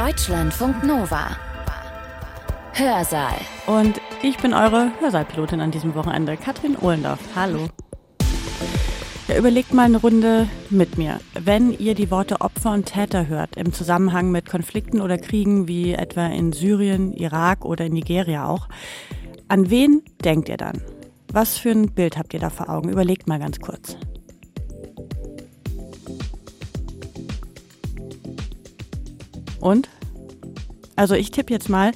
Deutschlandfunk Nova. Hörsaal. Und ich bin eure Hörsaalpilotin an diesem Wochenende, Katrin Ohlendorf. Hallo. Ja, überlegt mal eine Runde mit mir. Wenn ihr die Worte Opfer und Täter hört, im Zusammenhang mit Konflikten oder Kriegen wie etwa in Syrien, Irak oder in Nigeria auch, an wen denkt ihr dann? Was für ein Bild habt ihr da vor Augen? Überlegt mal ganz kurz. Und? Also ich tippe jetzt mal,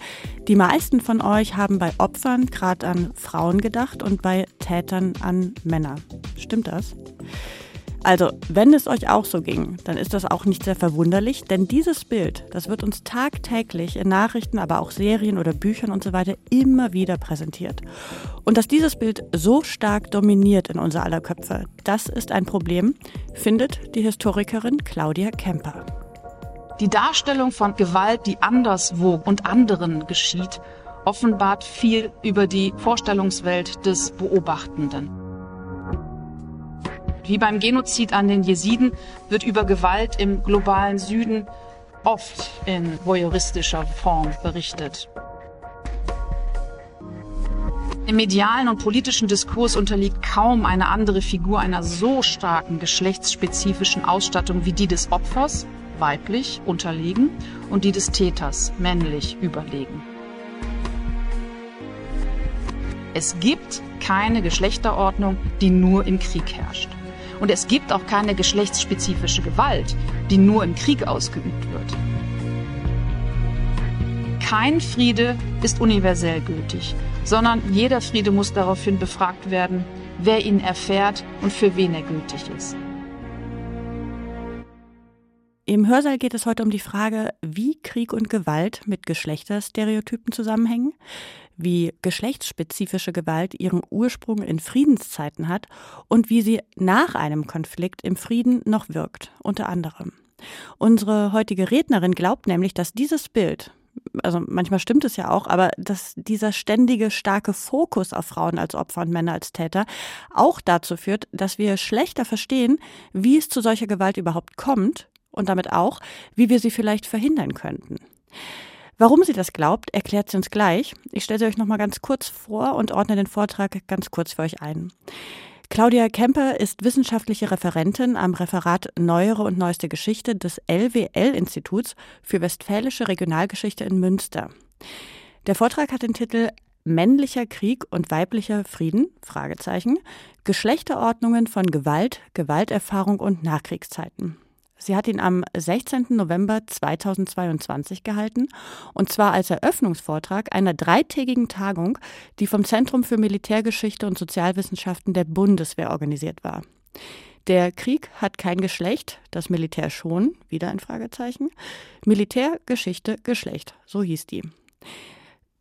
die meisten von euch haben bei Opfern gerade an Frauen gedacht und bei Tätern an Männer. Stimmt das? Also, wenn es euch auch so ging, dann ist das auch nicht sehr verwunderlich, denn dieses Bild, das wird uns tagtäglich in Nachrichten, aber auch Serien oder Büchern und so weiter immer wieder präsentiert. Und dass dieses Bild so stark dominiert in unser aller Köpfe, das ist ein Problem, findet die Historikerin Claudia Kemper. Die Darstellung von Gewalt, die anderswo und anderen geschieht, offenbart viel über die Vorstellungswelt des Beobachtenden. Wie beim Genozid an den Jesiden wird über Gewalt im globalen Süden oft in voyeuristischer Form berichtet. Im medialen und politischen Diskurs unterliegt kaum eine andere Figur einer so starken geschlechtsspezifischen Ausstattung wie die des Opfers weiblich unterlegen und die des Täters männlich überlegen. Es gibt keine Geschlechterordnung, die nur im Krieg herrscht. Und es gibt auch keine geschlechtsspezifische Gewalt, die nur im Krieg ausgeübt wird. Kein Friede ist universell gültig, sondern jeder Friede muss daraufhin befragt werden, wer ihn erfährt und für wen er gültig ist. Im Hörsaal geht es heute um die Frage, wie Krieg und Gewalt mit Geschlechterstereotypen zusammenhängen, wie geschlechtsspezifische Gewalt ihren Ursprung in Friedenszeiten hat und wie sie nach einem Konflikt im Frieden noch wirkt, unter anderem. Unsere heutige Rednerin glaubt nämlich, dass dieses Bild, also manchmal stimmt es ja auch, aber dass dieser ständige starke Fokus auf Frauen als Opfer und Männer als Täter auch dazu führt, dass wir schlechter verstehen, wie es zu solcher Gewalt überhaupt kommt und damit auch, wie wir sie vielleicht verhindern könnten. Warum sie das glaubt, erklärt sie uns gleich. Ich stelle sie euch noch mal ganz kurz vor und ordne den Vortrag ganz kurz für euch ein. Claudia Kemper ist wissenschaftliche Referentin am Referat Neuere und Neueste Geschichte des LWL-Instituts für Westfälische Regionalgeschichte in Münster. Der Vortrag hat den Titel Männlicher Krieg und weiblicher Frieden? Fragezeichen. Geschlechterordnungen von Gewalt, Gewalterfahrung und Nachkriegszeiten. Sie hat ihn am 16. November 2022 gehalten, und zwar als Eröffnungsvortrag einer dreitägigen Tagung, die vom Zentrum für Militärgeschichte und Sozialwissenschaften der Bundeswehr organisiert war. Der Krieg hat kein Geschlecht, das Militär schon, wieder ein Fragezeichen. Militär, Geschichte, Geschlecht, so hieß die.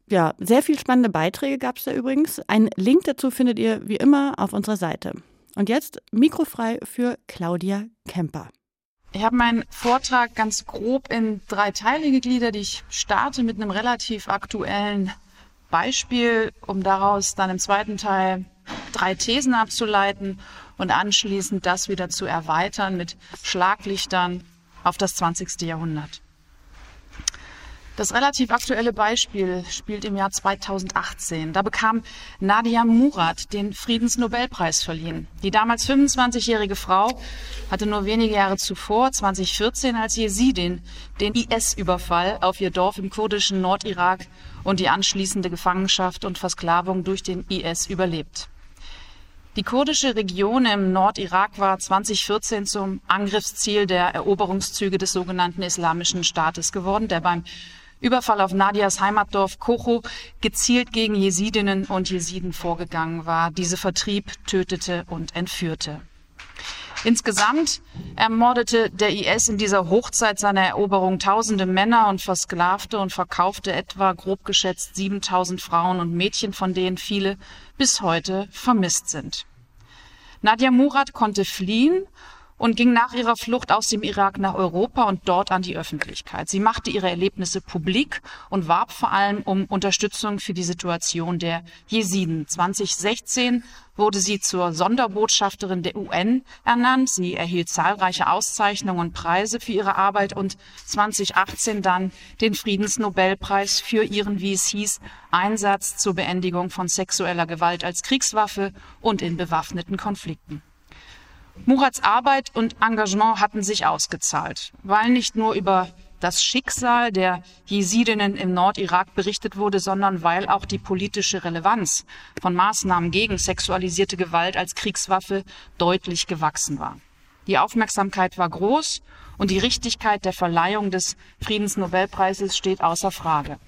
Ja, sehr viel spannende Beiträge gab es da übrigens. Ein Link dazu findet ihr wie immer auf unserer Seite. Und jetzt mikrofrei für Claudia Kemper. Ich habe meinen Vortrag ganz grob in drei Teile gegliedert. Ich starte mit einem relativ aktuellen Beispiel, um daraus dann im zweiten Teil drei Thesen abzuleiten und anschließend das wieder zu erweitern mit Schlaglichtern auf das 20. Jahrhundert. Das relativ aktuelle Beispiel spielt im Jahr 2018. Da bekam Nadia Murad den Friedensnobelpreis verliehen. Die damals 25-jährige Frau hatte nur wenige Jahre zuvor, 2014, als Jesidin, den IS-Überfall auf ihr Dorf im kurdischen Nordirak und die anschließende Gefangenschaft und Versklavung durch den IS überlebt. Die kurdische Region im Nordirak war 2014 zum Angriffsziel der Eroberungszüge des sogenannten Islamischen Staates geworden, der beim Überfall auf Nadias Heimatdorf Kocho gezielt gegen Jesidinnen und Jesiden vorgegangen war, diese vertrieb, tötete und entführte. Insgesamt ermordete der IS in dieser Hochzeit seiner Eroberung tausende Männer und versklavte und verkaufte etwa grob geschätzt 7000 Frauen und Mädchen, von denen viele bis heute vermisst sind. Nadia Murad konnte fliehen und ging nach ihrer Flucht aus dem Irak nach Europa und dort an die Öffentlichkeit. Sie machte ihre Erlebnisse publik und warb vor allem um Unterstützung für die Situation der Jesiden. 2016 wurde sie zur Sonderbotschafterin der UN ernannt. Sie erhielt zahlreiche Auszeichnungen und Preise für ihre Arbeit und 2018 dann den Friedensnobelpreis für ihren, wie es hieß, Einsatz zur Beendigung von sexueller Gewalt als Kriegswaffe und in bewaffneten Konflikten. Murats Arbeit und Engagement hatten sich ausgezahlt, weil nicht nur über das Schicksal der Jesidinnen im Nordirak berichtet wurde, sondern weil auch die politische Relevanz von Maßnahmen gegen sexualisierte Gewalt als Kriegswaffe deutlich gewachsen war. Die Aufmerksamkeit war groß und die Richtigkeit der Verleihung des Friedensnobelpreises steht außer Frage.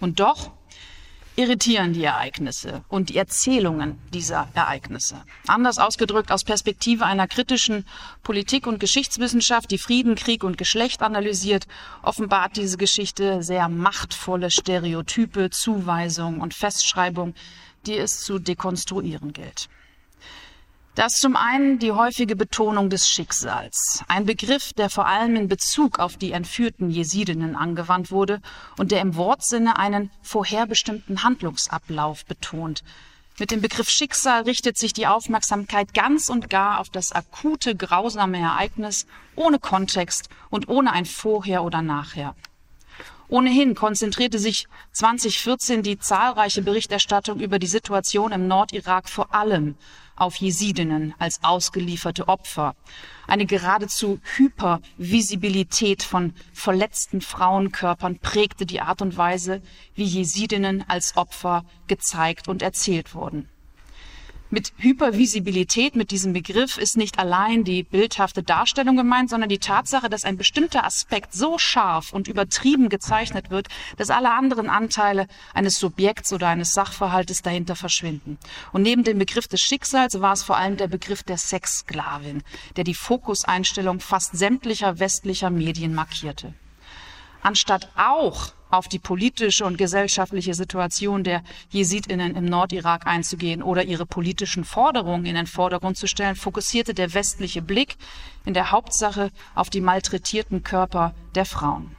Und doch irritieren die Ereignisse und die Erzählungen dieser Ereignisse. Anders ausgedrückt aus Perspektive einer kritischen Politik- und Geschichtswissenschaft, die Frieden, Krieg und Geschlecht analysiert, offenbart diese Geschichte sehr machtvolle Stereotype, Zuweisungen und Festschreibungen, die es zu dekonstruieren gilt. Das zum einen die häufige Betonung des Schicksals, ein Begriff, der vor allem in Bezug auf die entführten Jesidinnen angewandt wurde und der im Wortsinne einen vorherbestimmten Handlungsablauf betont. Mit dem Begriff Schicksal richtet sich die Aufmerksamkeit ganz und gar auf das akute, grausame Ereignis, ohne Kontext und ohne ein Vorher oder Nachher. Ohnehin konzentrierte sich 2014 die zahlreiche Berichterstattung über die Situation im Nordirak vor allem auf Jesidinnen als ausgelieferte Opfer. Eine geradezu Hypervisibilität von verletzten Frauenkörpern prägte die Art und Weise, wie Jesidinnen als Opfer gezeigt und erzählt wurden. Mit Hypervisibilität, mit diesem Begriff, ist nicht allein die bildhafte Darstellung gemeint, sondern die Tatsache, dass ein bestimmter Aspekt so scharf und übertrieben gezeichnet wird, dass alle anderen Anteile eines Subjekts oder eines Sachverhaltes dahinter verschwinden. Und neben dem Begriff des Schicksals war es vor allem der Begriff der Sexsklavin, der die Fokuseinstellung fast sämtlicher westlicher Medien markierte. Anstatt auch auf die politische und gesellschaftliche Situation der Jesidinnen im Nordirak einzugehen oder ihre politischen Forderungen in den Vordergrund zu stellen, fokussierte der westliche Blick in der Hauptsache auf die malträtierten Körper der Frauen.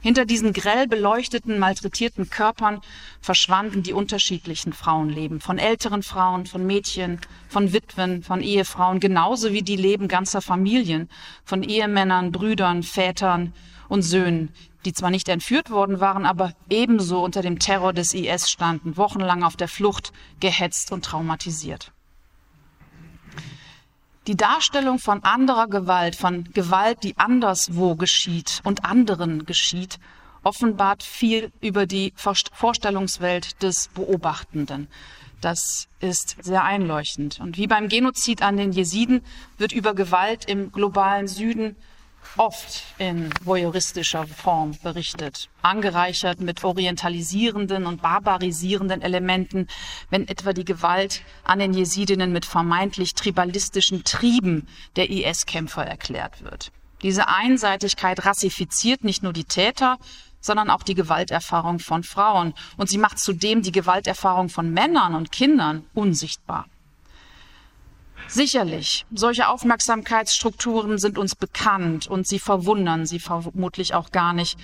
Hinter diesen grell beleuchteten, malträtierten Körpern verschwanden die unterschiedlichen Frauenleben, von älteren Frauen, von Mädchen, von Witwen, von Ehefrauen, genauso wie die Leben ganzer Familien, von Ehemännern, Brüdern, Vätern und Söhnen, die zwar nicht entführt worden waren, aber ebenso unter dem Terror des IS standen, wochenlang auf der Flucht, gehetzt und traumatisiert. Die Darstellung von anderer Gewalt, von Gewalt, die anderswo geschieht und anderen geschieht, offenbart viel über die Vorstellungswelt des Beobachtenden. Das ist sehr einleuchtend. Und wie beim Genozid an den Jesiden wird über Gewalt im globalen Süden oft in voyeuristischer Form berichtet, angereichert mit orientalisierenden und barbarisierenden Elementen, wenn etwa die Gewalt an den Jesidinnen mit vermeintlich tribalistischen Trieben der IS-Kämpfer erklärt wird. Diese Einseitigkeit rassifiziert nicht nur die Täter, sondern auch die Gewalterfahrung von Frauen. Und sie macht zudem die Gewalterfahrung von Männern und Kindern unsichtbar. Sicherlich, solche Aufmerksamkeitsstrukturen sind uns bekannt und sie verwundern sie vermutlich auch gar nicht.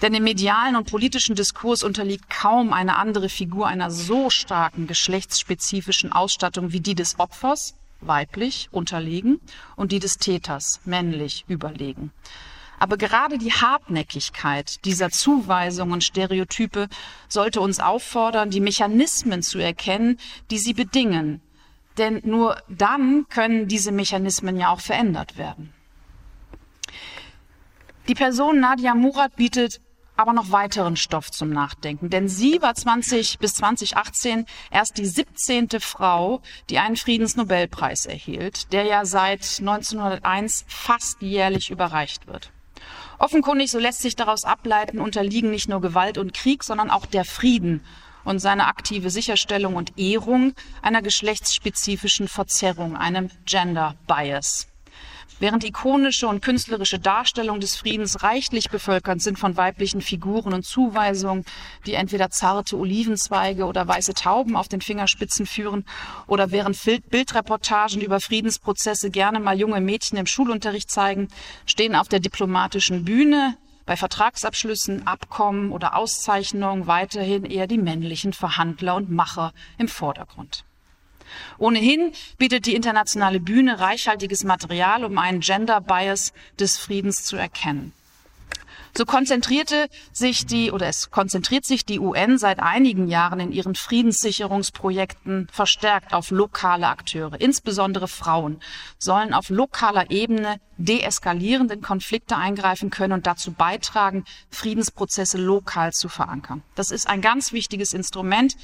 Denn im medialen und politischen Diskurs unterliegt kaum eine andere Figur einer so starken geschlechtsspezifischen Ausstattung wie die des Opfers, weiblich, unterlegen, und die des Täters, männlich, überlegen. Aber gerade die Hartnäckigkeit dieser Zuweisungen Stereotype sollte uns auffordern, die Mechanismen zu erkennen, die sie bedingen, denn nur dann können diese Mechanismen ja auch verändert werden. Die Person Nadia Murat bietet aber noch weiteren Stoff zum Nachdenken, denn sie war 20 bis 2018 erst die 17. Frau, die einen Friedensnobelpreis erhielt, der ja seit 1901 fast jährlich überreicht wird. Offenkundig, so lässt sich daraus ableiten, unterliegen nicht nur Gewalt und Krieg, sondern auch der Frieden und seine aktive Sicherstellung und Ehrung einer geschlechtsspezifischen Verzerrung, einem Gender Bias. Während ikonische und künstlerische Darstellungen des Friedens reichlich bevölkert sind von weiblichen Figuren und Zuweisungen, die entweder zarte Olivenzweige oder weiße Tauben auf den Fingerspitzen führen, oder während Bildreportagen über Friedensprozesse gerne mal junge Mädchen im Schulunterricht zeigen, stehen auf der diplomatischen Bühne bei Vertragsabschlüssen, Abkommen oder Auszeichnungen weiterhin eher die männlichen Verhandler und Macher im Vordergrund. Ohnehin bietet die internationale Bühne reichhaltiges Material, um einen Gender Bias des Friedens zu erkennen. So konzentrierte sich die oder es konzentriert sich die UN seit einigen Jahren in ihren Friedenssicherungsprojekten verstärkt auf lokale Akteure. Insbesondere Frauen sollen auf lokaler Ebene deeskalierend in Konflikte eingreifen können und dazu beitragen, Friedensprozesse lokal zu verankern. Das ist ein ganz wichtiges Instrument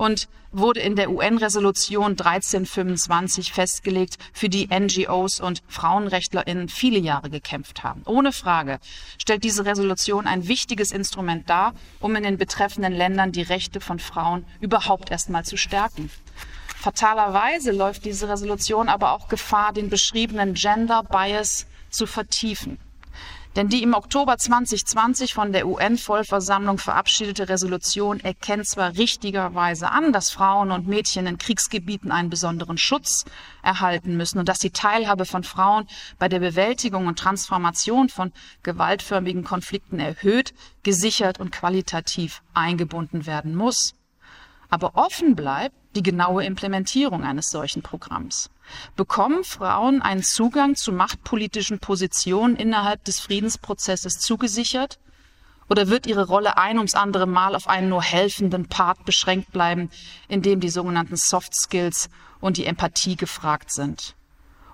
und wurde in der UN-Resolution 1325 festgelegt, für die NGOs und FrauenrechtlerInnen viele Jahre gekämpft haben. Ohne Frage stellt diese Resolution ein wichtiges Instrument dar, um in den betreffenden Ländern die Rechte von Frauen überhaupt erstmal zu stärken. Fatalerweise läuft diese Resolution aber auch Gefahr, den beschriebenen Gender Bias zu vertiefen. Denn die im Oktober 2020 von der UN-Vollversammlung verabschiedete Resolution erkennt zwar richtigerweise an, dass Frauen und Mädchen in Kriegsgebieten einen besonderen Schutz erhalten müssen und dass die Teilhabe von Frauen bei der Bewältigung und Transformation von gewaltförmigen Konflikten erhöht, gesichert und qualitativ eingebunden werden muss. Aber offen bleibt die genaue Implementierung eines solchen Programms. Bekommen Frauen einen Zugang zu machtpolitischen Positionen innerhalb des Friedensprozesses zugesichert? Oder wird ihre Rolle ein ums andere Mal auf einen nur helfenden Part beschränkt bleiben, in dem die sogenannten Soft Skills und die Empathie gefragt sind?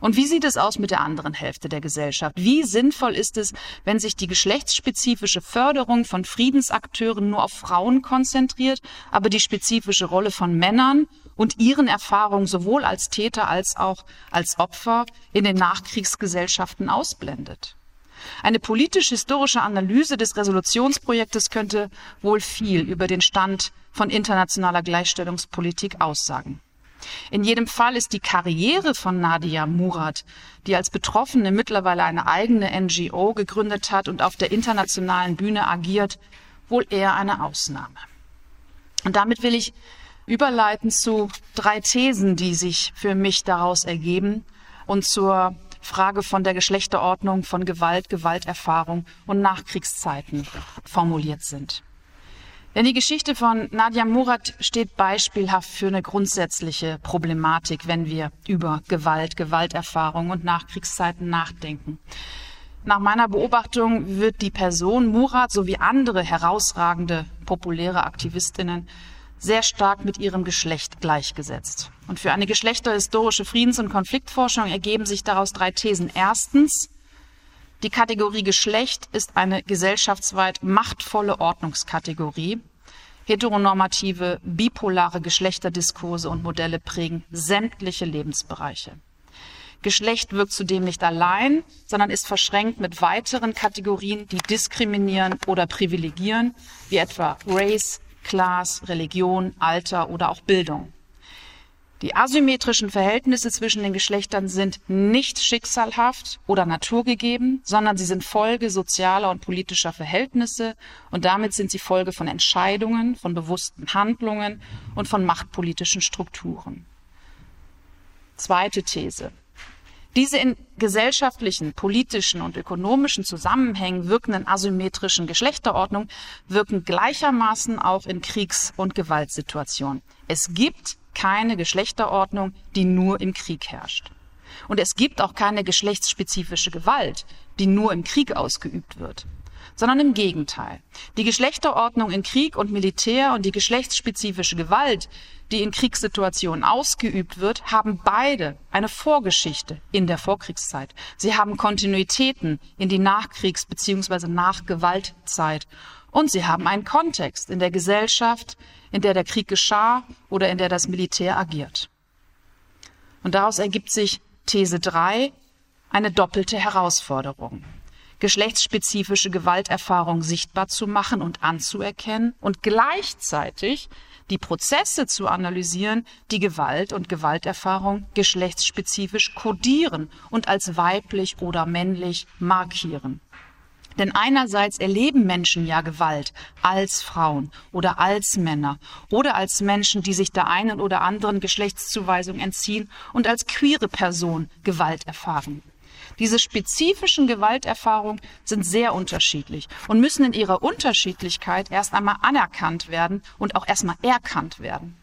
Und wie sieht es aus mit der anderen Hälfte der Gesellschaft? Wie sinnvoll ist es, wenn sich die geschlechtsspezifische Förderung von Friedensakteuren nur auf Frauen konzentriert, aber die spezifische Rolle von Männern und ihren Erfahrungen sowohl als Täter als auch als Opfer in den Nachkriegsgesellschaften ausblendet? Eine politisch-historische Analyse des Resolutionsprojektes könnte wohl viel über den Stand von internationaler Gleichstellungspolitik aussagen. In jedem Fall ist die Karriere von Nadia Murad, die als Betroffene mittlerweile eine eigene NGO gegründet hat und auf der internationalen Bühne agiert, wohl eher eine Ausnahme. Und damit will ich überleiten zu drei Thesen, die sich für mich daraus ergeben und zur Frage von der Geschlechterordnung von Gewalt, Gewalterfahrung und Nachkriegszeiten formuliert sind. Denn die Geschichte von Nadia Murad steht beispielhaft für eine grundsätzliche Problematik, wenn wir über Gewalt, Gewalterfahrung und Nachkriegszeiten nachdenken. Nach meiner Beobachtung wird die Person Murad sowie andere herausragende populäre Aktivistinnen sehr stark mit ihrem Geschlecht gleichgesetzt. Und für eine geschlechterhistorische Friedens- und Konfliktforschung ergeben sich daraus drei Thesen. Erstens, die Kategorie Geschlecht ist eine gesellschaftsweit machtvolle Ordnungskategorie. Heteronormative, bipolare Geschlechterdiskurse und Modelle prägen sämtliche Lebensbereiche. Geschlecht wirkt zudem nicht allein, sondern ist verschränkt mit weiteren Kategorien, die diskriminieren oder privilegieren, wie etwa Race, Class, Religion, Alter oder auch Bildung. Die asymmetrischen Verhältnisse zwischen den Geschlechtern sind nicht schicksalhaft oder naturgegeben, sondern sie sind Folge sozialer und politischer Verhältnisse und damit sind sie Folge von Entscheidungen, von bewussten Handlungen und von machtpolitischen Strukturen. Zweite These. Diese in gesellschaftlichen, politischen und ökonomischen Zusammenhängen wirkenden asymmetrischen Geschlechterordnung wirken gleichermaßen auch in Kriegs- und Gewaltsituationen. Es gibt keine Geschlechterordnung, die nur im Krieg herrscht. Und es gibt auch keine geschlechtsspezifische Gewalt, die nur im Krieg ausgeübt wird, sondern im Gegenteil. Die Geschlechterordnung in Krieg und Militär und die geschlechtsspezifische Gewalt, die in Kriegssituationen ausgeübt wird, haben beide eine Vorgeschichte in der Vorkriegszeit. Sie haben Kontinuitäten in die Nachkriegs- bzw. Nachgewaltzeit und sie haben einen Kontext in der Gesellschaft, in der der Krieg geschah oder in der das Militär agiert. Und daraus ergibt sich These 3 eine doppelte Herausforderung. geschlechtsspezifische Gewalterfahrung sichtbar zu machen und anzuerkennen und gleichzeitig die Prozesse zu analysieren, die Gewalt und Gewalterfahrung geschlechtsspezifisch kodieren und als weiblich oder männlich markieren. Denn einerseits erleben Menschen ja Gewalt als Frauen oder als Männer oder als Menschen, die sich der einen oder anderen Geschlechtszuweisung entziehen und als queere Person Gewalt erfahren. Diese spezifischen Gewalterfahrungen sind sehr unterschiedlich und müssen in ihrer Unterschiedlichkeit erst einmal anerkannt werden und auch erstmal erkannt werden.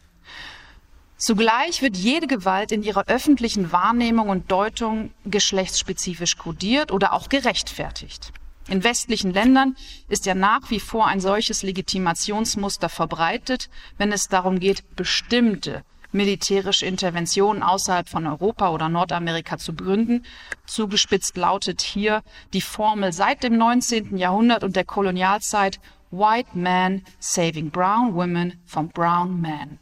Zugleich wird jede Gewalt in ihrer öffentlichen Wahrnehmung und Deutung geschlechtsspezifisch kodiert oder auch gerechtfertigt. In westlichen Ländern ist ja nach wie vor ein solches Legitimationsmuster verbreitet, wenn es darum geht, bestimmte militärische Interventionen außerhalb von Europa oder Nordamerika zu begründen. Zugespitzt lautet hier die Formel seit dem 19. Jahrhundert und der Kolonialzeit White Man saving brown women from brown men.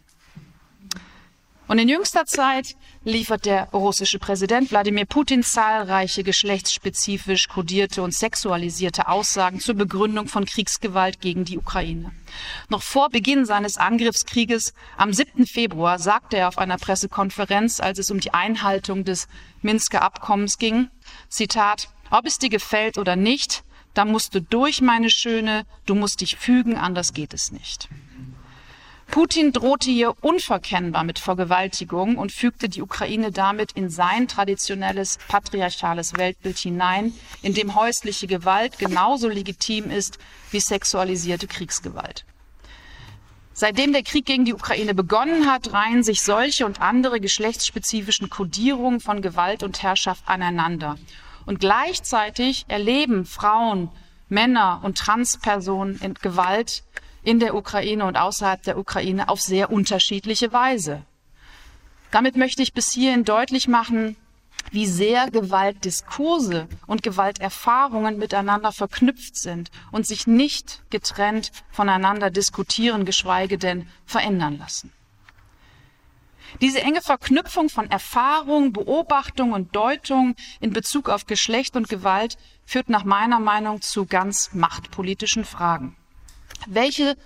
Und in jüngster Zeit liefert der russische Präsident Wladimir Putin zahlreiche geschlechtsspezifisch kodierte und sexualisierte Aussagen zur Begründung von Kriegsgewalt gegen die Ukraine. Noch vor Beginn seines Angriffskrieges am 7. Februar sagte er auf einer Pressekonferenz, als es um die Einhaltung des Minsker Abkommens ging, Zitat, ob es dir gefällt oder nicht, da musst du durch, meine Schöne, du musst dich fügen, anders geht es nicht. Putin drohte hier unverkennbar mit Vergewaltigung und fügte die Ukraine damit in sein traditionelles patriarchales Weltbild hinein, in dem häusliche Gewalt genauso legitim ist wie sexualisierte Kriegsgewalt. Seitdem der Krieg gegen die Ukraine begonnen hat, reihen sich solche und andere geschlechtsspezifischen Kodierungen von Gewalt und Herrschaft aneinander. Und gleichzeitig erleben Frauen, Männer und Transpersonen in Gewalt in der Ukraine und außerhalb der Ukraine auf sehr unterschiedliche Weise. Damit möchte ich bis hierhin deutlich machen, wie sehr Gewaltdiskurse und Gewalterfahrungen miteinander verknüpft sind und sich nicht getrennt voneinander diskutieren, geschweige denn verändern lassen. Diese enge Verknüpfung von Erfahrung, Beobachtung und Deutung in Bezug auf Geschlecht und Gewalt führt nach meiner Meinung zu ganz machtpolitischen Fragen. Welche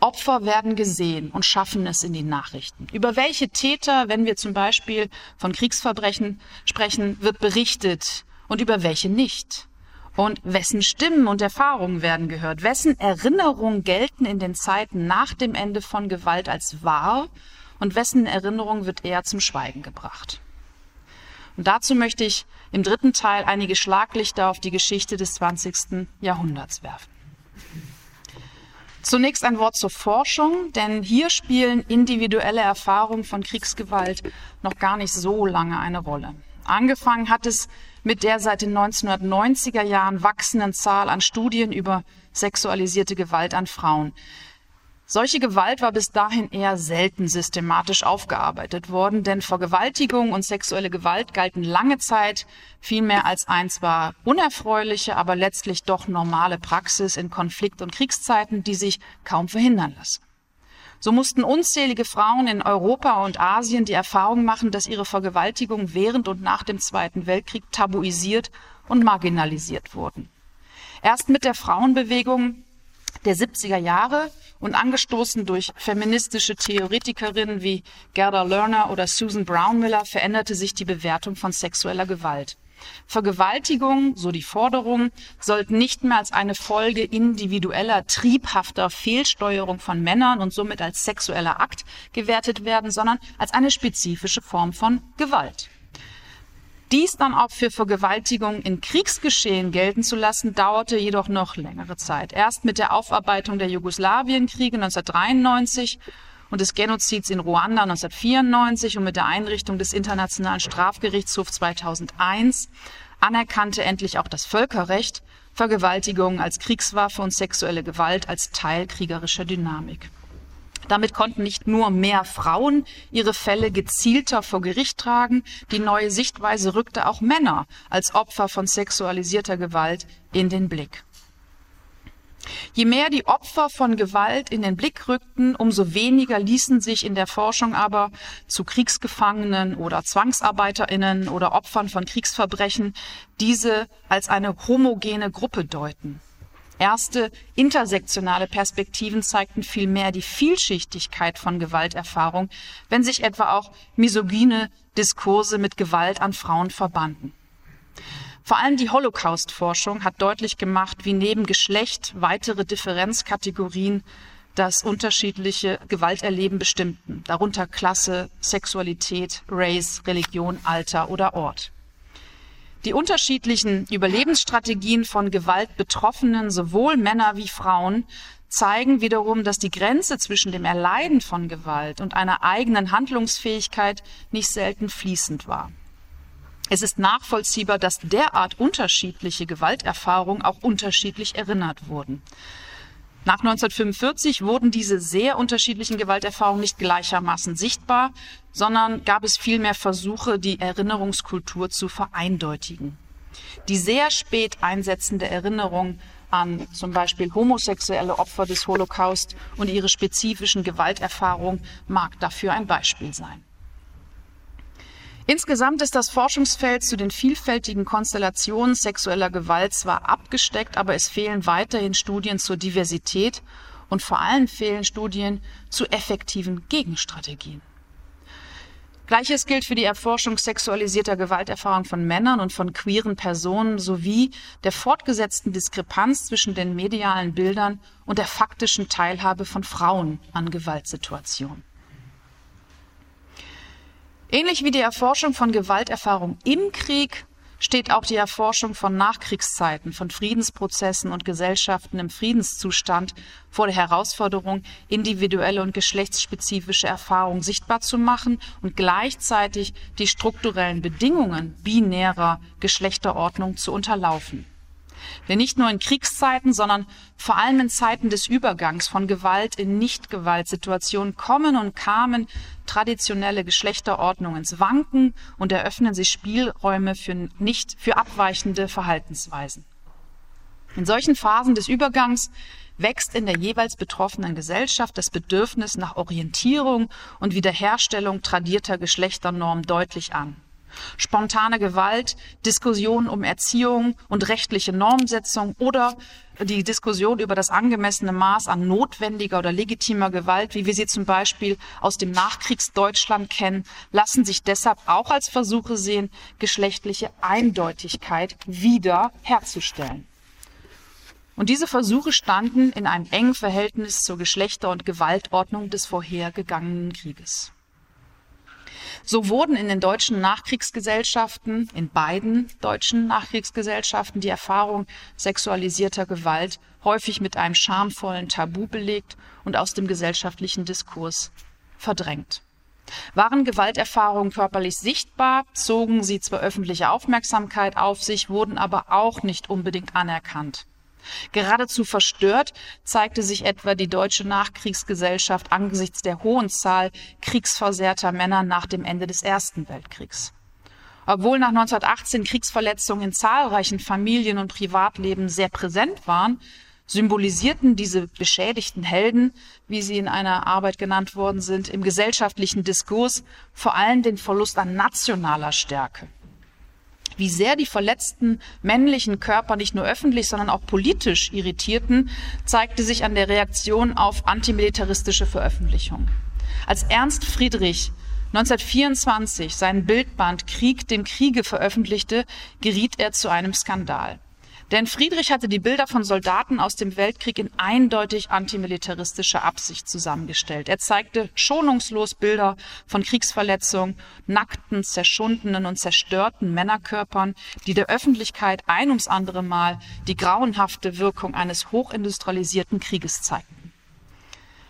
Opfer werden gesehen und schaffen es in die Nachrichten. Über welche Täter, wenn wir zum Beispiel von Kriegsverbrechen sprechen, wird berichtet und über welche nicht. Und wessen Stimmen und Erfahrungen werden gehört? Wessen Erinnerungen gelten in den Zeiten nach dem Ende von Gewalt als wahr und wessen Erinnerung wird eher zum Schweigen gebracht? Und dazu möchte ich im dritten Teil einige Schlaglichter auf die Geschichte des 20. Jahrhunderts werfen. Zunächst ein Wort zur Forschung, denn hier spielen individuelle Erfahrungen von Kriegsgewalt noch gar nicht so lange eine Rolle. Angefangen hat es mit der seit den 1990er Jahren wachsenden Zahl an Studien über sexualisierte Gewalt an Frauen. Solche Gewalt war bis dahin eher selten systematisch aufgearbeitet worden, denn Vergewaltigung und sexuelle Gewalt galten lange Zeit vielmehr als ein zwar unerfreuliche, aber letztlich doch normale Praxis in Konflikt- und Kriegszeiten, die sich kaum verhindern lassen. So mussten unzählige Frauen in Europa und Asien die Erfahrung machen, dass ihre Vergewaltigung während und nach dem Zweiten Weltkrieg tabuisiert und marginalisiert wurden. Erst mit der Frauenbewegung der 70er Jahre und angestoßen durch feministische Theoretikerinnen wie Gerda Lerner oder Susan Brownmiller veränderte sich die Bewertung von sexueller Gewalt. Vergewaltigung, so die Forderung, sollten nicht mehr als eine Folge individueller, triebhafter Fehlsteuerung von Männern und somit als sexueller Akt gewertet werden, sondern als eine spezifische Form von Gewalt. Dies dann auch für Vergewaltigung in Kriegsgeschehen gelten zu lassen, dauerte jedoch noch längere Zeit. Erst mit der Aufarbeitung der Jugoslawienkriege 1993 und des Genozids in Ruanda 1994 und mit der Einrichtung des Internationalen Strafgerichtshofs 2001 anerkannte endlich auch das Völkerrecht Vergewaltigung als Kriegswaffe und sexuelle Gewalt als Teil kriegerischer Dynamik. Damit konnten nicht nur mehr Frauen ihre Fälle gezielter vor Gericht tragen, die neue Sichtweise rückte auch Männer als Opfer von sexualisierter Gewalt in den Blick. Je mehr die Opfer von Gewalt in den Blick rückten, umso weniger ließen sich in der Forschung aber zu Kriegsgefangenen oder Zwangsarbeiterinnen oder Opfern von Kriegsverbrechen diese als eine homogene Gruppe deuten. Erste intersektionale Perspektiven zeigten vielmehr die Vielschichtigkeit von Gewalterfahrung, wenn sich etwa auch misogyne Diskurse mit Gewalt an Frauen verbanden. Vor allem die Holocaust-Forschung hat deutlich gemacht, wie neben Geschlecht weitere Differenzkategorien das unterschiedliche Gewalterleben bestimmten, darunter Klasse, Sexualität, Race, Religion, Alter oder Ort. Die unterschiedlichen Überlebensstrategien von Gewaltbetroffenen, sowohl Männer wie Frauen, zeigen wiederum, dass die Grenze zwischen dem Erleiden von Gewalt und einer eigenen Handlungsfähigkeit nicht selten fließend war. Es ist nachvollziehbar, dass derart unterschiedliche Gewalterfahrungen auch unterschiedlich erinnert wurden. Nach 1945 wurden diese sehr unterschiedlichen Gewalterfahrungen nicht gleichermaßen sichtbar, sondern gab es vielmehr Versuche, die Erinnerungskultur zu vereindeutigen. Die sehr spät einsetzende Erinnerung an zum Beispiel homosexuelle Opfer des Holocaust und ihre spezifischen Gewalterfahrungen mag dafür ein Beispiel sein. Insgesamt ist das Forschungsfeld zu den vielfältigen Konstellationen sexueller Gewalt zwar abgesteckt, aber es fehlen weiterhin Studien zur Diversität und vor allem fehlen Studien zu effektiven Gegenstrategien. Gleiches gilt für die Erforschung sexualisierter Gewalterfahrung von Männern und von queeren Personen sowie der fortgesetzten Diskrepanz zwischen den medialen Bildern und der faktischen Teilhabe von Frauen an Gewaltsituationen. Ähnlich wie die Erforschung von Gewalterfahrung im Krieg steht auch die Erforschung von Nachkriegszeiten, von Friedensprozessen und Gesellschaften im Friedenszustand vor der Herausforderung, individuelle und geschlechtsspezifische Erfahrungen sichtbar zu machen und gleichzeitig die strukturellen Bedingungen binärer Geschlechterordnung zu unterlaufen. Denn nicht nur in Kriegszeiten, sondern vor allem in Zeiten des Übergangs von Gewalt in Nicht-Gewaltsituationen kommen und kamen traditionelle Geschlechterordnungen ins Wanken und eröffnen sich Spielräume für nicht, für abweichende Verhaltensweisen. In solchen Phasen des Übergangs wächst in der jeweils betroffenen Gesellschaft das Bedürfnis nach Orientierung und Wiederherstellung tradierter Geschlechternormen deutlich an. Spontane Gewalt, Diskussionen um Erziehung und rechtliche Normsetzung oder die Diskussion über das angemessene Maß an notwendiger oder legitimer Gewalt, wie wir sie zum Beispiel aus dem Nachkriegsdeutschland kennen, lassen sich deshalb auch als Versuche sehen, geschlechtliche Eindeutigkeit wieder herzustellen. Und diese Versuche standen in einem engen Verhältnis zur Geschlechter- und Gewaltordnung des vorhergegangenen Krieges. So wurden in den deutschen Nachkriegsgesellschaften, in beiden deutschen Nachkriegsgesellschaften, die Erfahrung sexualisierter Gewalt häufig mit einem schamvollen Tabu belegt und aus dem gesellschaftlichen Diskurs verdrängt. Waren Gewalterfahrungen körperlich sichtbar, zogen sie zwar öffentliche Aufmerksamkeit auf sich, wurden aber auch nicht unbedingt anerkannt. Geradezu verstört zeigte sich etwa die deutsche Nachkriegsgesellschaft angesichts der hohen Zahl kriegsversehrter Männer nach dem Ende des Ersten Weltkriegs. Obwohl nach 1918 Kriegsverletzungen in zahlreichen Familien und Privatleben sehr präsent waren, symbolisierten diese beschädigten Helden, wie sie in einer Arbeit genannt worden sind, im gesellschaftlichen Diskurs vor allem den Verlust an nationaler Stärke wie sehr die verletzten männlichen Körper nicht nur öffentlich, sondern auch politisch irritierten, zeigte sich an der Reaktion auf antimilitaristische Veröffentlichungen. Als Ernst Friedrich 1924 seinen Bildband Krieg dem Kriege veröffentlichte, geriet er zu einem Skandal. Denn Friedrich hatte die Bilder von Soldaten aus dem Weltkrieg in eindeutig antimilitaristischer Absicht zusammengestellt. Er zeigte schonungslos Bilder von Kriegsverletzungen, nackten, zerschundenen und zerstörten Männerkörpern, die der Öffentlichkeit ein ums andere Mal die grauenhafte Wirkung eines hochindustrialisierten Krieges zeigten.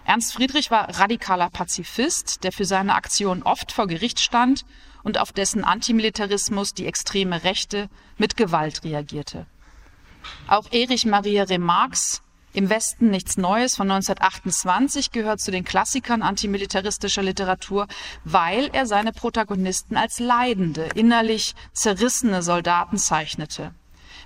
Ernst Friedrich war radikaler Pazifist, der für seine Aktion oft vor Gericht stand und auf dessen Antimilitarismus die extreme Rechte mit Gewalt reagierte. Auch Erich Maria Remarques Im Westen nichts Neues von 1928 gehört zu den Klassikern antimilitaristischer Literatur, weil er seine Protagonisten als leidende, innerlich zerrissene Soldaten zeichnete.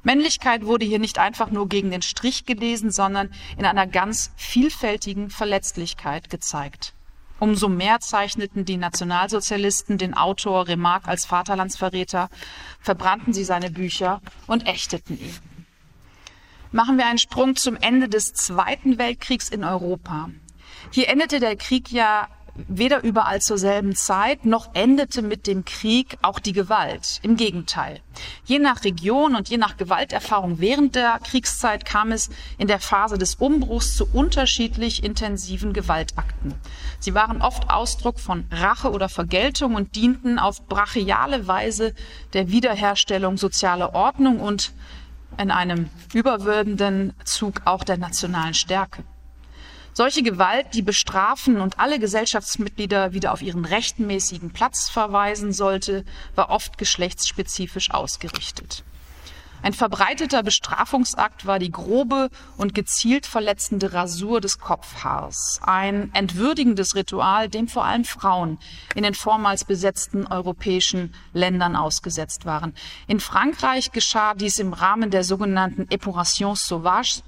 Männlichkeit wurde hier nicht einfach nur gegen den Strich gelesen, sondern in einer ganz vielfältigen Verletzlichkeit gezeigt. Umso mehr zeichneten die Nationalsozialisten den Autor Remarque als Vaterlandsverräter, verbrannten sie seine Bücher und ächteten ihn. Machen wir einen Sprung zum Ende des Zweiten Weltkriegs in Europa. Hier endete der Krieg ja weder überall zur selben Zeit, noch endete mit dem Krieg auch die Gewalt. Im Gegenteil. Je nach Region und je nach Gewalterfahrung während der Kriegszeit kam es in der Phase des Umbruchs zu unterschiedlich intensiven Gewaltakten. Sie waren oft Ausdruck von Rache oder Vergeltung und dienten auf brachiale Weise der Wiederherstellung sozialer Ordnung und in einem überwürdenden Zug auch der nationalen Stärke. Solche Gewalt, die bestrafen und alle Gesellschaftsmitglieder wieder auf ihren rechtmäßigen Platz verweisen sollte, war oft geschlechtsspezifisch ausgerichtet. Ein verbreiteter Bestrafungsakt war die grobe und gezielt verletzende Rasur des Kopfhaars, ein entwürdigendes Ritual, dem vor allem Frauen in den vormals besetzten europäischen Ländern ausgesetzt waren. In Frankreich geschah dies im Rahmen der sogenannten Epurations sauvages,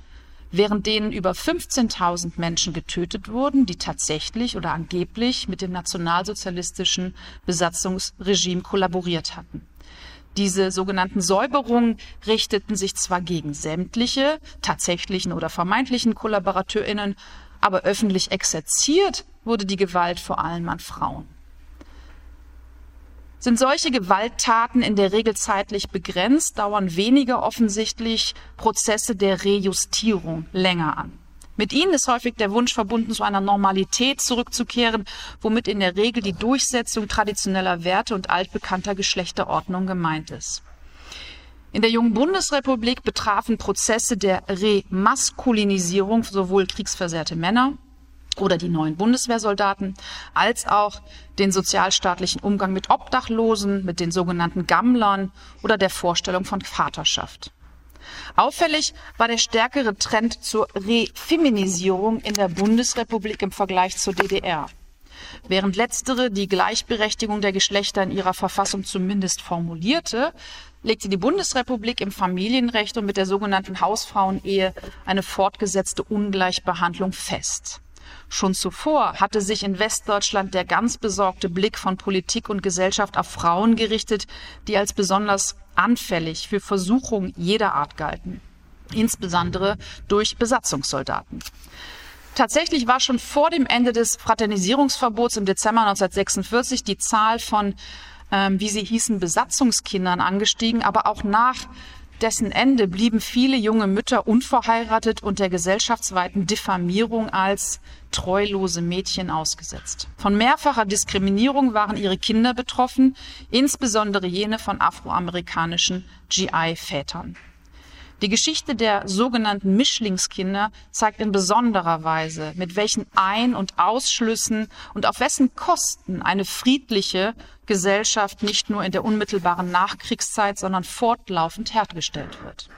während denen über 15.000 Menschen getötet wurden, die tatsächlich oder angeblich mit dem nationalsozialistischen Besatzungsregime kollaboriert hatten. Diese sogenannten Säuberungen richteten sich zwar gegen sämtliche tatsächlichen oder vermeintlichen Kollaborateurinnen, aber öffentlich exerziert wurde die Gewalt vor allem an Frauen. Sind solche Gewalttaten in der Regel zeitlich begrenzt, dauern weniger offensichtlich Prozesse der Rejustierung länger an. Mit ihnen ist häufig der Wunsch verbunden, zu einer Normalität zurückzukehren, womit in der Regel die Durchsetzung traditioneller Werte und altbekannter Geschlechterordnung gemeint ist. In der jungen Bundesrepublik betrafen Prozesse der Remaskulinisierung sowohl kriegsversehrte Männer oder die neuen Bundeswehrsoldaten, als auch den sozialstaatlichen Umgang mit Obdachlosen, mit den sogenannten Gammlern oder der Vorstellung von Vaterschaft. Auffällig war der stärkere Trend zur Refeminisierung in der Bundesrepublik im Vergleich zur DDR. Während letztere die Gleichberechtigung der Geschlechter in ihrer Verfassung zumindest formulierte, legte die Bundesrepublik im Familienrecht und mit der sogenannten Hausfrauenehe eine fortgesetzte Ungleichbehandlung fest. Schon zuvor hatte sich in Westdeutschland der ganz besorgte Blick von Politik und Gesellschaft auf Frauen gerichtet, die als besonders anfällig für Versuchung jeder Art galten, insbesondere durch Besatzungssoldaten. Tatsächlich war schon vor dem Ende des Fraternisierungsverbots im Dezember 1946 die Zahl von, ähm, wie sie hießen, Besatzungskindern angestiegen, aber auch nach dessen Ende blieben viele junge Mütter unverheiratet und der gesellschaftsweiten Diffamierung als treulose Mädchen ausgesetzt. Von mehrfacher Diskriminierung waren ihre Kinder betroffen, insbesondere jene von afroamerikanischen GI-Vätern. Die Geschichte der sogenannten Mischlingskinder zeigt in besonderer Weise, mit welchen Ein- und Ausschlüssen und auf wessen Kosten eine friedliche Gesellschaft nicht nur in der unmittelbaren Nachkriegszeit, sondern fortlaufend hergestellt wird.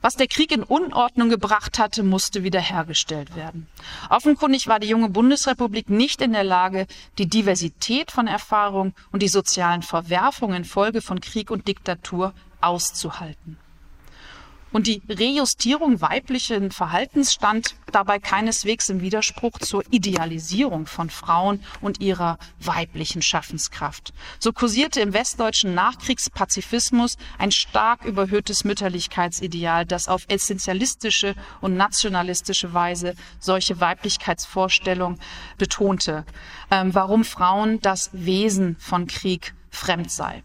Was der Krieg in Unordnung gebracht hatte, musste wiederhergestellt werden. Offenkundig war die junge Bundesrepublik nicht in der Lage, die Diversität von Erfahrung und die sozialen Verwerfungen infolge von Krieg und Diktatur auszuhalten. Und die Rejustierung weiblichen Verhaltens stand dabei keineswegs im Widerspruch zur Idealisierung von Frauen und ihrer weiblichen Schaffenskraft. So kursierte im westdeutschen Nachkriegspazifismus ein stark überhöhtes Mütterlichkeitsideal, das auf essentialistische und nationalistische Weise solche Weiblichkeitsvorstellungen betonte, ähm, warum Frauen das Wesen von Krieg fremd sei.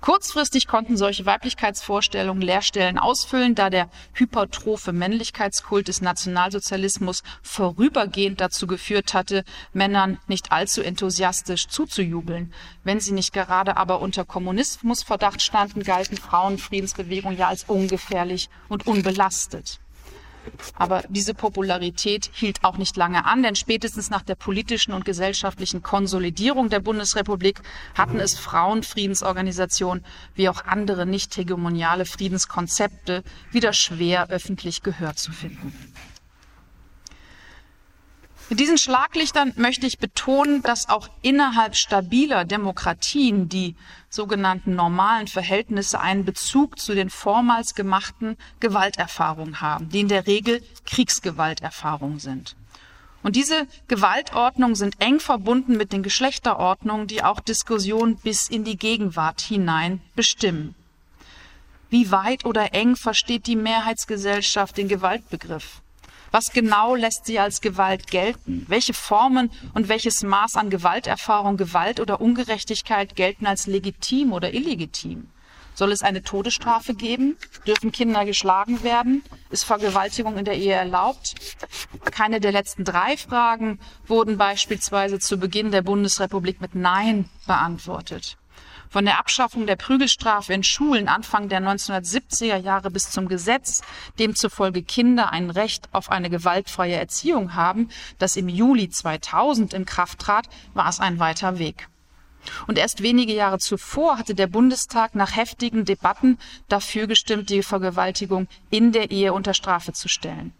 Kurzfristig konnten solche Weiblichkeitsvorstellungen Leerstellen ausfüllen, da der hypertrophe Männlichkeitskult des Nationalsozialismus vorübergehend dazu geführt hatte, Männern nicht allzu enthusiastisch zuzujubeln. Wenn sie nicht gerade aber unter Kommunismusverdacht standen, galten Frauenfriedensbewegungen ja als ungefährlich und unbelastet. Aber diese Popularität hielt auch nicht lange an, denn spätestens nach der politischen und gesellschaftlichen Konsolidierung der Bundesrepublik hatten es Frauenfriedensorganisationen wie auch andere nicht hegemoniale Friedenskonzepte wieder schwer öffentlich Gehör zu finden. Mit diesen Schlaglichtern möchte ich betonen, dass auch innerhalb stabiler Demokratien die sogenannten normalen Verhältnisse einen Bezug zu den vormals gemachten Gewalterfahrungen haben, die in der Regel Kriegsgewalterfahrungen sind. Und diese Gewaltordnungen sind eng verbunden mit den Geschlechterordnungen, die auch Diskussionen bis in die Gegenwart hinein bestimmen. Wie weit oder eng versteht die Mehrheitsgesellschaft den Gewaltbegriff? Was genau lässt sie als Gewalt gelten? Welche Formen und welches Maß an Gewalterfahrung, Gewalt oder Ungerechtigkeit gelten als legitim oder illegitim? Soll es eine Todesstrafe geben? Dürfen Kinder geschlagen werden? Ist Vergewaltigung in der Ehe erlaubt? Keine der letzten drei Fragen wurden beispielsweise zu Beginn der Bundesrepublik mit Nein beantwortet. Von der Abschaffung der Prügelstrafe in Schulen Anfang der 1970er Jahre bis zum Gesetz, demzufolge Kinder ein Recht auf eine gewaltfreie Erziehung haben, das im Juli 2000 in Kraft trat, war es ein weiter Weg. Und erst wenige Jahre zuvor hatte der Bundestag nach heftigen Debatten dafür gestimmt, die Vergewaltigung in der Ehe unter Strafe zu stellen.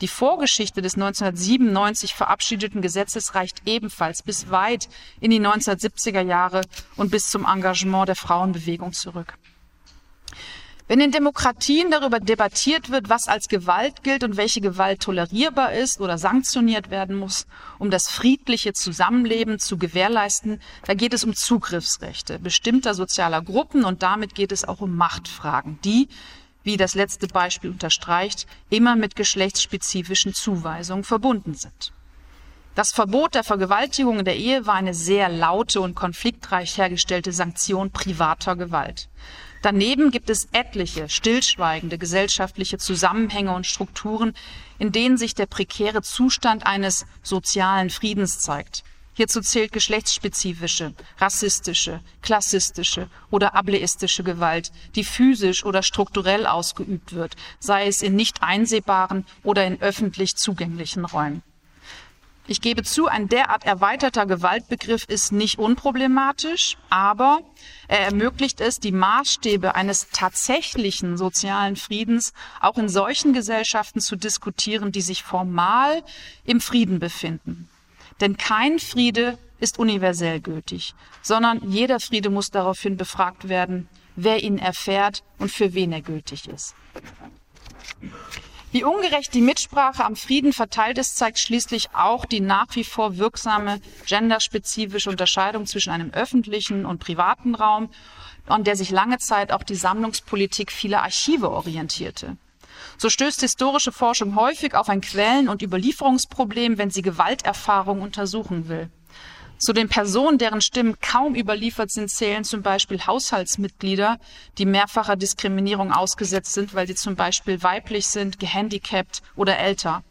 Die Vorgeschichte des 1997 verabschiedeten Gesetzes reicht ebenfalls bis weit in die 1970er Jahre und bis zum Engagement der Frauenbewegung zurück. Wenn in Demokratien darüber debattiert wird, was als Gewalt gilt und welche Gewalt tolerierbar ist oder sanktioniert werden muss, um das friedliche Zusammenleben zu gewährleisten, da geht es um Zugriffsrechte bestimmter sozialer Gruppen und damit geht es auch um Machtfragen, die wie das letzte Beispiel unterstreicht, immer mit geschlechtsspezifischen Zuweisungen verbunden sind. Das Verbot der Vergewaltigung in der Ehe war eine sehr laute und konfliktreich hergestellte Sanktion privater Gewalt. Daneben gibt es etliche stillschweigende gesellschaftliche Zusammenhänge und Strukturen, in denen sich der prekäre Zustand eines sozialen Friedens zeigt. Hierzu zählt geschlechtsspezifische, rassistische, klassistische oder ableistische Gewalt, die physisch oder strukturell ausgeübt wird, sei es in nicht einsehbaren oder in öffentlich zugänglichen Räumen. Ich gebe zu, ein derart erweiterter Gewaltbegriff ist nicht unproblematisch, aber er ermöglicht es, die Maßstäbe eines tatsächlichen sozialen Friedens auch in solchen Gesellschaften zu diskutieren, die sich formal im Frieden befinden. Denn kein Friede ist universell gültig, sondern jeder Friede muss daraufhin befragt werden, wer ihn erfährt und für wen er gültig ist. Wie ungerecht die Mitsprache am Frieden verteilt ist, zeigt schließlich auch die nach wie vor wirksame genderspezifische Unterscheidung zwischen einem öffentlichen und privaten Raum, an der sich lange Zeit auch die Sammlungspolitik vieler Archive orientierte. So stößt historische Forschung häufig auf ein Quellen- und Überlieferungsproblem, wenn sie Gewalterfahrung untersuchen will. Zu den Personen, deren Stimmen kaum überliefert sind, zählen zum Beispiel Haushaltsmitglieder, die mehrfacher Diskriminierung ausgesetzt sind, weil sie zum Beispiel weiblich sind, gehandicapt oder älter.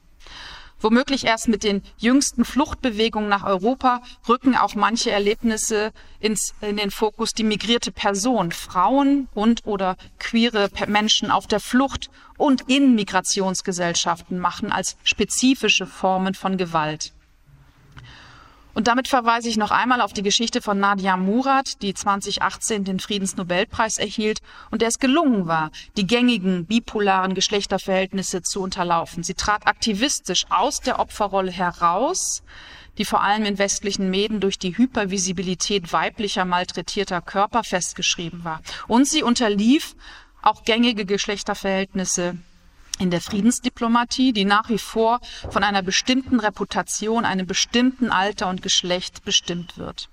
Womöglich erst mit den jüngsten Fluchtbewegungen nach Europa rücken auch manche Erlebnisse ins, in den Fokus die migrierte Person, Frauen und oder queere Menschen auf der Flucht und in Migrationsgesellschaften machen als spezifische Formen von Gewalt. Und damit verweise ich noch einmal auf die Geschichte von Nadia Murad, die 2018 den Friedensnobelpreis erhielt und der es gelungen war, die gängigen bipolaren Geschlechterverhältnisse zu unterlaufen. Sie trat aktivistisch aus der Opferrolle heraus, die vor allem in westlichen Medien durch die Hypervisibilität weiblicher malträtierter Körper festgeschrieben war. Und sie unterlief auch gängige Geschlechterverhältnisse in der Friedensdiplomatie, die nach wie vor von einer bestimmten Reputation, einem bestimmten Alter und Geschlecht bestimmt wird.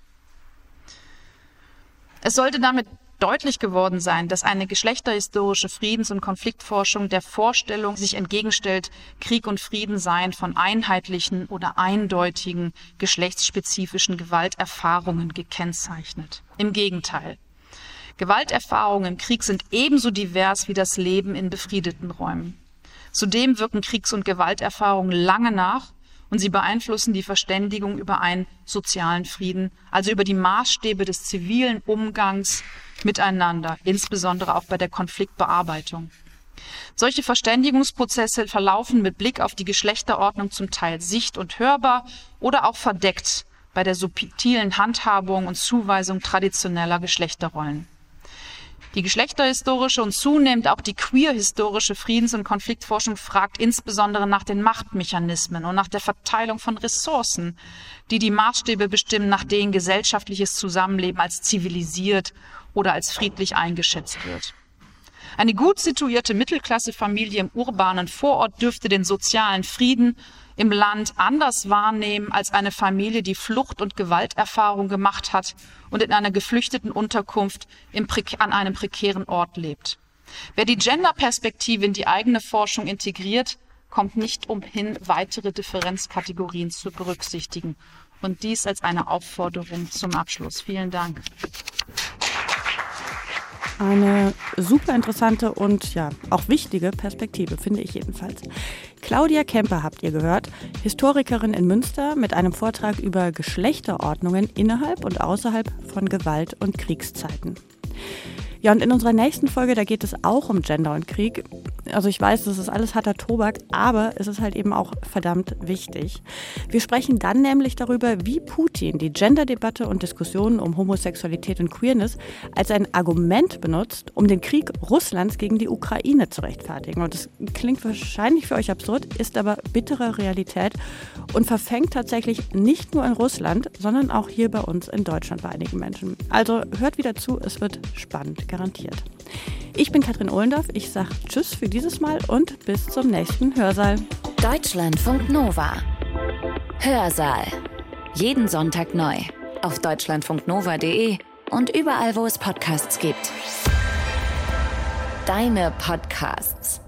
Es sollte damit deutlich geworden sein, dass eine geschlechterhistorische Friedens- und Konfliktforschung der Vorstellung sich entgegenstellt, Krieg und Frieden seien von einheitlichen oder eindeutigen geschlechtsspezifischen Gewalterfahrungen gekennzeichnet. Im Gegenteil. Gewalterfahrungen im Krieg sind ebenso divers wie das Leben in befriedeten Räumen. Zudem wirken Kriegs- und Gewalterfahrungen lange nach und sie beeinflussen die Verständigung über einen sozialen Frieden, also über die Maßstäbe des zivilen Umgangs miteinander, insbesondere auch bei der Konfliktbearbeitung. Solche Verständigungsprozesse verlaufen mit Blick auf die Geschlechterordnung zum Teil sicht- und hörbar oder auch verdeckt bei der subtilen Handhabung und Zuweisung traditioneller Geschlechterrollen. Die geschlechterhistorische und zunehmend auch die queerhistorische Friedens- und Konfliktforschung fragt insbesondere nach den Machtmechanismen und nach der Verteilung von Ressourcen, die die Maßstäbe bestimmen, nach denen gesellschaftliches Zusammenleben als zivilisiert oder als friedlich eingeschätzt wird. Eine gut situierte Mittelklassefamilie im urbanen Vorort dürfte den sozialen Frieden im Land anders wahrnehmen als eine Familie, die Flucht- und Gewalterfahrung gemacht hat und in einer geflüchteten Unterkunft an einem prekären Ort lebt. Wer die Genderperspektive in die eigene Forschung integriert, kommt nicht umhin, weitere Differenzkategorien zu berücksichtigen. Und dies als eine Aufforderung zum Abschluss. Vielen Dank. Eine super interessante und ja auch wichtige Perspektive, finde ich jedenfalls. Claudia Kemper habt ihr gehört, Historikerin in Münster mit einem Vortrag über Geschlechterordnungen innerhalb und außerhalb von Gewalt und Kriegszeiten. Ja, und in unserer nächsten Folge, da geht es auch um Gender und Krieg. Also ich weiß, das ist alles harter Tobak, aber es ist halt eben auch verdammt wichtig. Wir sprechen dann nämlich darüber, wie Putin die Gender-Debatte und Diskussionen um Homosexualität und Queerness als ein Argument benutzt, um den Krieg Russlands gegen die Ukraine zu rechtfertigen. Und das klingt wahrscheinlich für euch absurd, ist aber bittere Realität und verfängt tatsächlich nicht nur in Russland, sondern auch hier bei uns in Deutschland bei einigen Menschen. Also hört wieder zu, es wird spannend garantiert. Ich bin Katrin Ohlendorf. Ich sage Tschüss für dieses Mal und bis zum nächsten Hörsaal. Deutschlandfunk Nova. Hörsaal. Jeden Sonntag neu. Auf deutschlandfunknova.de und überall, wo es Podcasts gibt. Deine Podcasts.